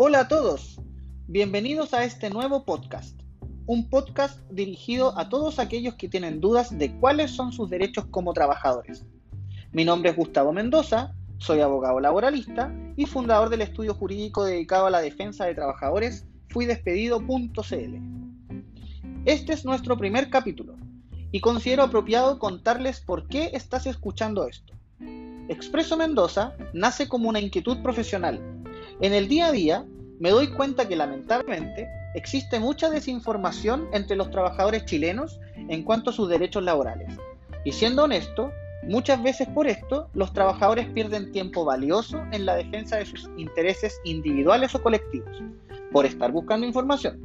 Hola a todos, bienvenidos a este nuevo podcast, un podcast dirigido a todos aquellos que tienen dudas de cuáles son sus derechos como trabajadores. Mi nombre es Gustavo Mendoza, soy abogado laboralista y fundador del estudio jurídico dedicado a la defensa de trabajadores fuidespedido.cl. Este es nuestro primer capítulo y considero apropiado contarles por qué estás escuchando esto. Expreso Mendoza nace como una inquietud profesional. En el día a día me doy cuenta que lamentablemente existe mucha desinformación entre los trabajadores chilenos en cuanto a sus derechos laborales. Y siendo honesto, muchas veces por esto los trabajadores pierden tiempo valioso en la defensa de sus intereses individuales o colectivos, por estar buscando información.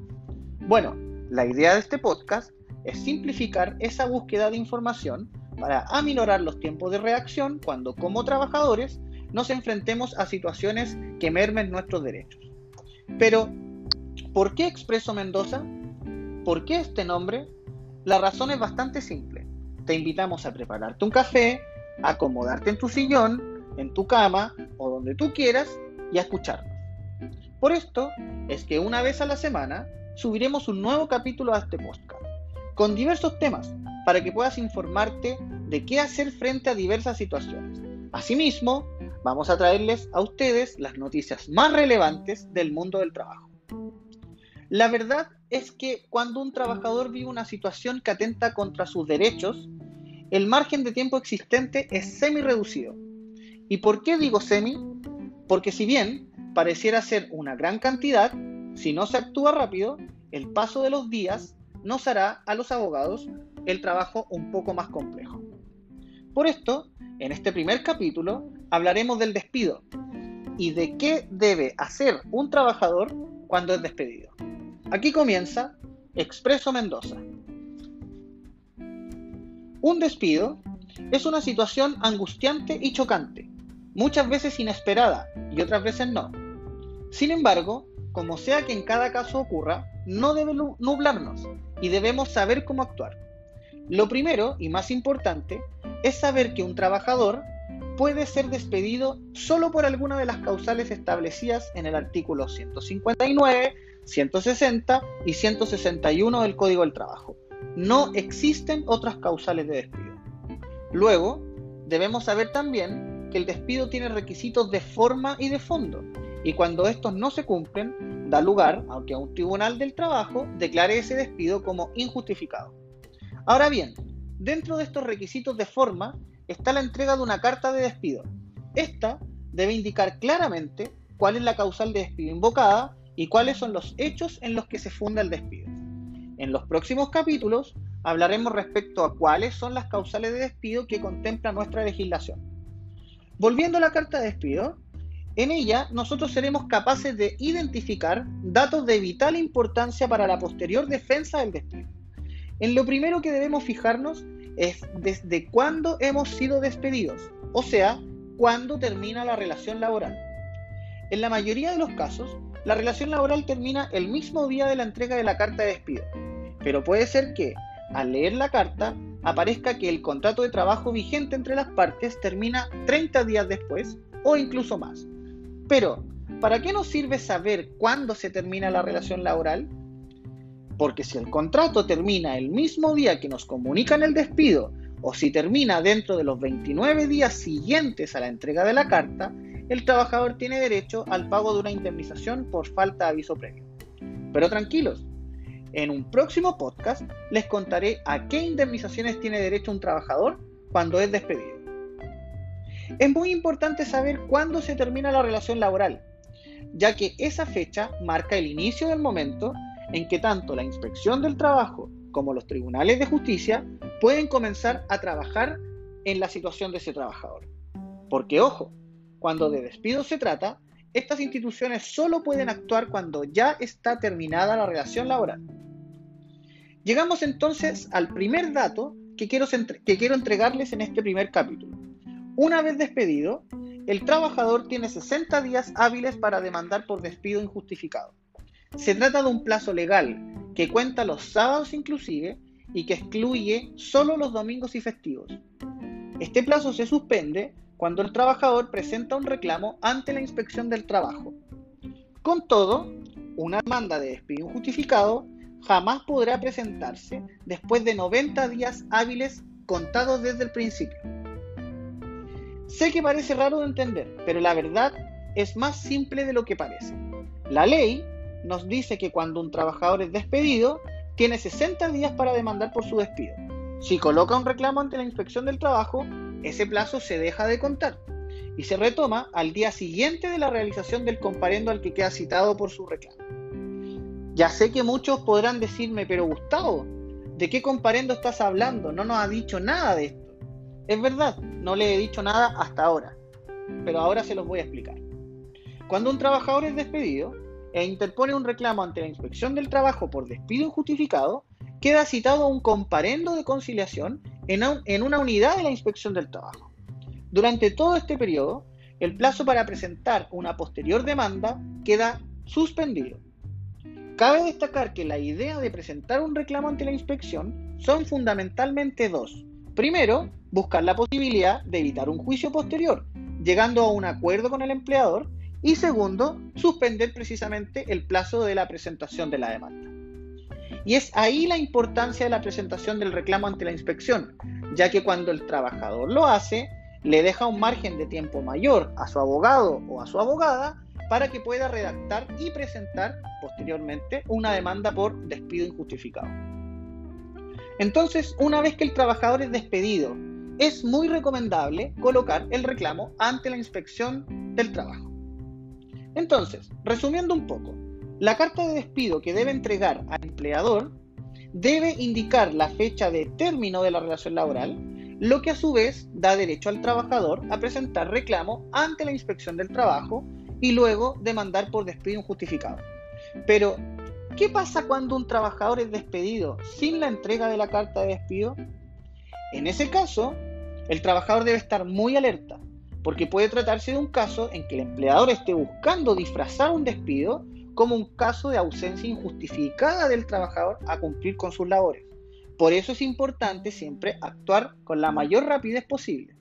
Bueno, la idea de este podcast es simplificar esa búsqueda de información para aminorar los tiempos de reacción cuando como trabajadores nos enfrentemos a situaciones que mermen nuestros derechos. Pero, ¿por qué Expreso Mendoza? ¿Por qué este nombre? La razón es bastante simple. Te invitamos a prepararte un café, a acomodarte en tu sillón, en tu cama o donde tú quieras y a escucharnos. Por esto es que una vez a la semana subiremos un nuevo capítulo a este podcast, con diversos temas, para que puedas informarte de qué hacer frente a diversas situaciones. Asimismo, vamos a traerles a ustedes las noticias más relevantes del mundo del trabajo. La verdad es que cuando un trabajador vive una situación que atenta contra sus derechos, el margen de tiempo existente es semi reducido. ¿Y por qué digo semi? Porque si bien pareciera ser una gran cantidad, si no se actúa rápido, el paso de los días nos hará a los abogados el trabajo un poco más complejo. Por esto, en este primer capítulo hablaremos del despido y de qué debe hacer un trabajador cuando es despedido. Aquí comienza Expreso Mendoza. Un despido es una situación angustiante y chocante, muchas veces inesperada y otras veces no. Sin embargo, como sea que en cada caso ocurra, no debe nublarnos y debemos saber cómo actuar. Lo primero y más importante es saber que un trabajador puede ser despedido solo por alguna de las causales establecidas en el artículo 159, 160 y 161 del Código del Trabajo. No existen otras causales de despido. Luego, debemos saber también que el despido tiene requisitos de forma y de fondo, y cuando estos no se cumplen, da lugar a que un tribunal del trabajo declare ese despido como injustificado. Ahora bien, dentro de estos requisitos de forma está la entrega de una carta de despido. Esta debe indicar claramente cuál es la causal de despido invocada y cuáles son los hechos en los que se funda el despido. En los próximos capítulos hablaremos respecto a cuáles son las causales de despido que contempla nuestra legislación. Volviendo a la carta de despido, en ella nosotros seremos capaces de identificar datos de vital importancia para la posterior defensa del despido. En lo primero que debemos fijarnos es desde cuándo hemos sido despedidos, o sea, cuándo termina la relación laboral. En la mayoría de los casos, la relación laboral termina el mismo día de la entrega de la carta de despido, pero puede ser que, al leer la carta, aparezca que el contrato de trabajo vigente entre las partes termina 30 días después o incluso más. Pero, ¿para qué nos sirve saber cuándo se termina la relación laboral? Porque si el contrato termina el mismo día que nos comunican el despido, o si termina dentro de los 29 días siguientes a la entrega de la carta, el trabajador tiene derecho al pago de una indemnización por falta de aviso previo. Pero tranquilos, en un próximo podcast les contaré a qué indemnizaciones tiene derecho un trabajador cuando es despedido. Es muy importante saber cuándo se termina la relación laboral, ya que esa fecha marca el inicio del momento en que tanto la inspección del trabajo como los tribunales de justicia pueden comenzar a trabajar en la situación de ese trabajador. Porque ojo, cuando de despido se trata, estas instituciones solo pueden actuar cuando ya está terminada la relación laboral. Llegamos entonces al primer dato que quiero, que quiero entregarles en este primer capítulo. Una vez despedido, el trabajador tiene 60 días hábiles para demandar por despido injustificado. Se trata de un plazo legal que cuenta los sábados inclusive y que excluye solo los domingos y festivos. Este plazo se suspende cuando el trabajador presenta un reclamo ante la inspección del trabajo. Con todo, una demanda de despido injustificado jamás podrá presentarse después de 90 días hábiles contados desde el principio. Sé que parece raro de entender, pero la verdad es más simple de lo que parece. La ley nos dice que cuando un trabajador es despedido, tiene 60 días para demandar por su despido. Si coloca un reclamo ante la inspección del trabajo, ese plazo se deja de contar y se retoma al día siguiente de la realización del comparendo al que queda citado por su reclamo. Ya sé que muchos podrán decirme, pero Gustavo, ¿de qué comparendo estás hablando? No nos ha dicho nada de esto. Es verdad, no le he dicho nada hasta ahora, pero ahora se los voy a explicar. Cuando un trabajador es despedido e interpone un reclamo ante la inspección del trabajo por despido injustificado, queda citado un comparendo de conciliación en una unidad de la inspección del trabajo. Durante todo este periodo, el plazo para presentar una posterior demanda queda suspendido Cabe destacar que la idea de presentar un reclamo ante la inspección son fundamentalmente dos. Primero, buscar la posibilidad de evitar un juicio posterior, llegando a un acuerdo con el empleador. Y segundo, suspender precisamente el plazo de la presentación de la demanda. Y es ahí la importancia de la presentación del reclamo ante la inspección, ya que cuando el trabajador lo hace, le deja un margen de tiempo mayor a su abogado o a su abogada para que pueda redactar y presentar posteriormente una demanda por despido injustificado. Entonces, una vez que el trabajador es despedido, es muy recomendable colocar el reclamo ante la inspección del trabajo. Entonces, resumiendo un poco, la carta de despido que debe entregar al empleador debe indicar la fecha de término de la relación laboral, lo que a su vez da derecho al trabajador a presentar reclamo ante la inspección del trabajo y luego demandar por despido injustificado. Pero, ¿qué pasa cuando un trabajador es despedido sin la entrega de la carta de despido? En ese caso, el trabajador debe estar muy alerta, porque puede tratarse de un caso en que el empleador esté buscando disfrazar un despido como un caso de ausencia injustificada del trabajador a cumplir con sus labores. Por eso es importante siempre actuar con la mayor rapidez posible.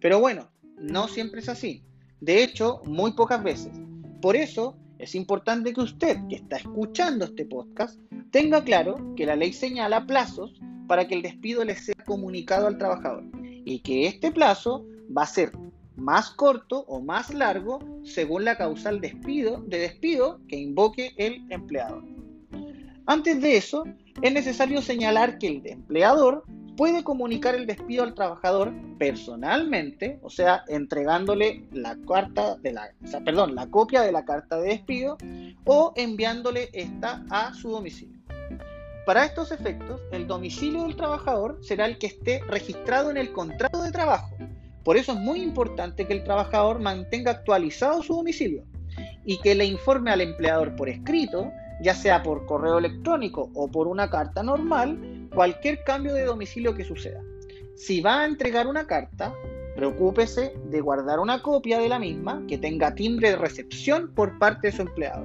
Pero bueno, no siempre es así. De hecho, muy pocas veces. Por eso es importante que usted, que está escuchando este podcast, tenga claro que la ley señala plazos para que el despido le sea comunicado al trabajador y que este plazo va a ser más corto o más largo según la causal despido, de despido que invoque el empleador. Antes de eso, es necesario señalar que el empleador puede comunicar el despido al trabajador personalmente, o sea, entregándole la carta de la, perdón, la copia de la carta de despido o enviándole esta a su domicilio. Para estos efectos, el domicilio del trabajador será el que esté registrado en el contrato de trabajo. Por eso es muy importante que el trabajador mantenga actualizado su domicilio y que le informe al empleador por escrito, ya sea por correo electrónico o por una carta normal, cualquier cambio de domicilio que suceda. Si va a entregar una carta, preocúpese de guardar una copia de la misma que tenga timbre de recepción por parte de su empleado.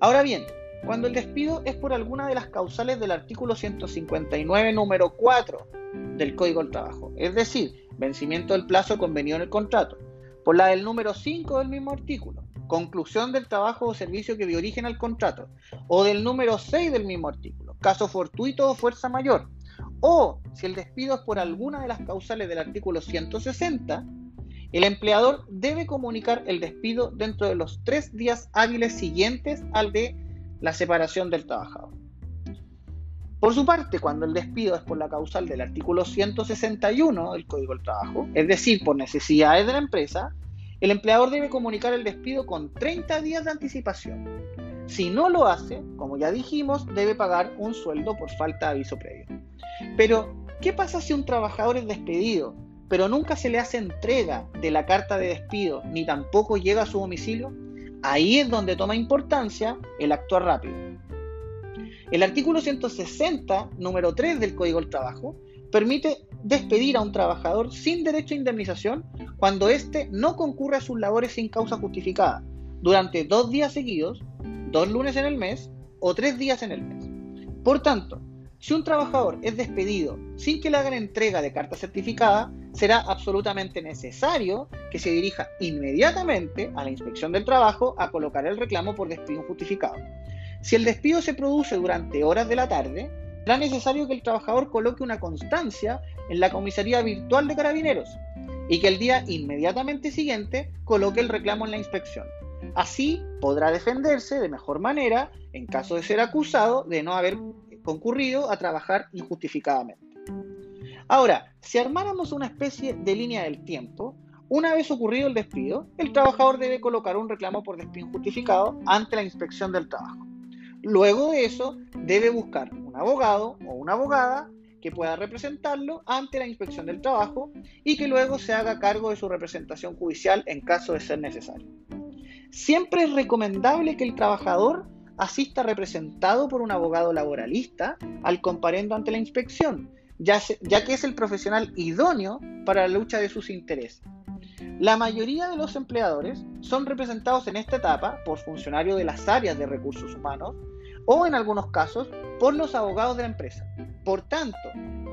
Ahora bien, cuando el despido es por alguna de las causales del artículo 159 número 4 del Código del Trabajo, es decir, vencimiento del plazo convenido en el contrato, por la del número 5 del mismo artículo, conclusión del trabajo o servicio que dio origen al contrato, o del número 6 del mismo artículo caso fortuito o fuerza mayor. O si el despido es por alguna de las causales del artículo 160, el empleador debe comunicar el despido dentro de los tres días hábiles siguientes al de la separación del trabajador. Por su parte, cuando el despido es por la causal del artículo 161 del Código del Trabajo, es decir, por necesidades de la empresa, el empleador debe comunicar el despido con 30 días de anticipación. Si no lo hace, como ya dijimos, debe pagar un sueldo por falta de aviso previo. Pero, ¿qué pasa si un trabajador es despedido, pero nunca se le hace entrega de la carta de despido, ni tampoco llega a su domicilio? Ahí es donde toma importancia el actuar rápido. El artículo 160, número 3 del Código del Trabajo, permite despedir a un trabajador sin derecho a indemnización cuando éste no concurre a sus labores sin causa justificada durante dos días seguidos dos lunes en el mes o tres días en el mes. Por tanto, si un trabajador es despedido sin que le hagan entrega de carta certificada, será absolutamente necesario que se dirija inmediatamente a la inspección del trabajo a colocar el reclamo por despido injustificado. Si el despido se produce durante horas de la tarde, será necesario que el trabajador coloque una constancia en la comisaría virtual de carabineros y que el día inmediatamente siguiente coloque el reclamo en la inspección. Así podrá defenderse de mejor manera en caso de ser acusado de no haber concurrido a trabajar injustificadamente. Ahora, si armáramos una especie de línea del tiempo, una vez ocurrido el despido, el trabajador debe colocar un reclamo por despido injustificado ante la inspección del trabajo. Luego de eso, debe buscar un abogado o una abogada que pueda representarlo ante la inspección del trabajo y que luego se haga cargo de su representación judicial en caso de ser necesario. Siempre es recomendable que el trabajador asista representado por un abogado laboralista al comparendo ante la inspección, ya, ya que es el profesional idóneo para la lucha de sus intereses. La mayoría de los empleadores son representados en esta etapa por funcionarios de las áreas de recursos humanos o en algunos casos por los abogados de la empresa. Por tanto,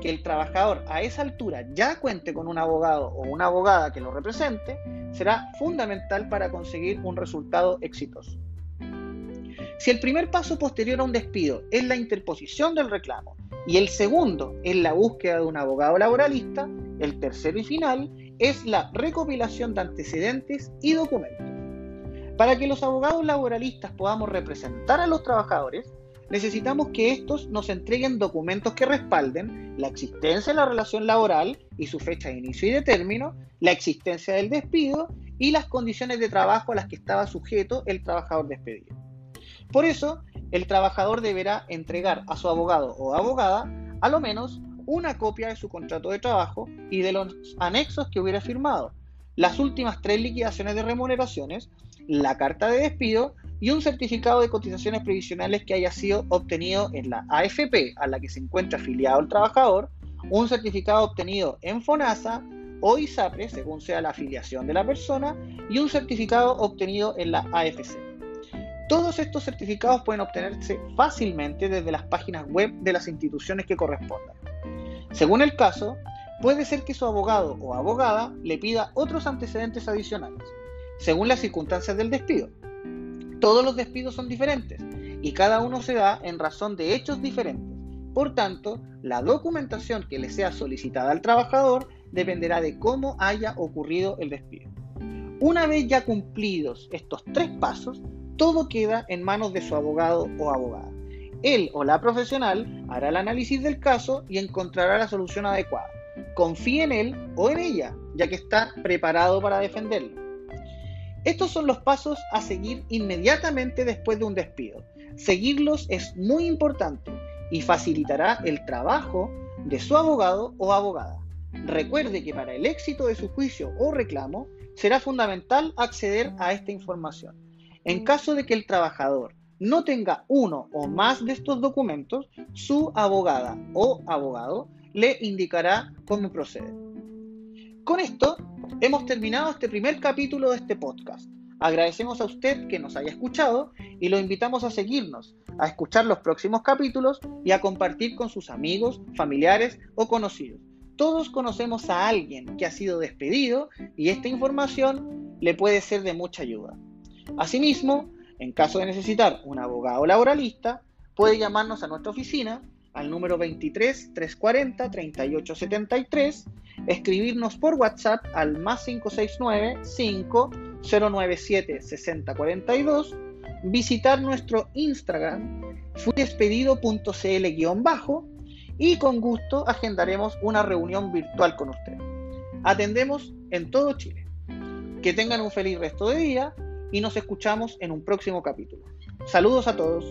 que el trabajador a esa altura ya cuente con un abogado o una abogada que lo represente será fundamental para conseguir un resultado exitoso. Si el primer paso posterior a un despido es la interposición del reclamo y el segundo es la búsqueda de un abogado laboralista, el tercero y final es la recopilación de antecedentes y documentos. Para que los abogados laboralistas podamos representar a los trabajadores, necesitamos que estos nos entreguen documentos que respalden la existencia de la relación laboral y su fecha de inicio y de término, la existencia del despido y las condiciones de trabajo a las que estaba sujeto el trabajador despedido. Por eso, el trabajador deberá entregar a su abogado o abogada a lo menos una copia de su contrato de trabajo y de los anexos que hubiera firmado, las últimas tres liquidaciones de remuneraciones la carta de despido y un certificado de cotizaciones previsionales que haya sido obtenido en la AFP a la que se encuentra afiliado el trabajador, un certificado obtenido en FONASA o ISAPRE, según sea la afiliación de la persona, y un certificado obtenido en la AFC. Todos estos certificados pueden obtenerse fácilmente desde las páginas web de las instituciones que correspondan. Según el caso, puede ser que su abogado o abogada le pida otros antecedentes adicionales según las circunstancias del despido. Todos los despidos son diferentes y cada uno se da en razón de hechos diferentes. Por tanto, la documentación que le sea solicitada al trabajador dependerá de cómo haya ocurrido el despido. Una vez ya cumplidos estos tres pasos, todo queda en manos de su abogado o abogada. Él o la profesional hará el análisis del caso y encontrará la solución adecuada. Confíe en él o en ella, ya que está preparado para defenderlo. Estos son los pasos a seguir inmediatamente después de un despido. Seguirlos es muy importante y facilitará el trabajo de su abogado o abogada. Recuerde que para el éxito de su juicio o reclamo será fundamental acceder a esta información. En caso de que el trabajador no tenga uno o más de estos documentos, su abogada o abogado le indicará cómo proceder. Con esto hemos terminado este primer capítulo de este podcast. Agradecemos a usted que nos haya escuchado y lo invitamos a seguirnos, a escuchar los próximos capítulos y a compartir con sus amigos, familiares o conocidos. Todos conocemos a alguien que ha sido despedido y esta información le puede ser de mucha ayuda. Asimismo, en caso de necesitar un abogado laboralista, puede llamarnos a nuestra oficina al número 23 340 3873 escribirnos por WhatsApp al más 569 5097 6042, visitar nuestro Instagram fuidespedido.cl-bajo y con gusto agendaremos una reunión virtual con usted. Atendemos en todo Chile. Que tengan un feliz resto de día y nos escuchamos en un próximo capítulo. Saludos a todos.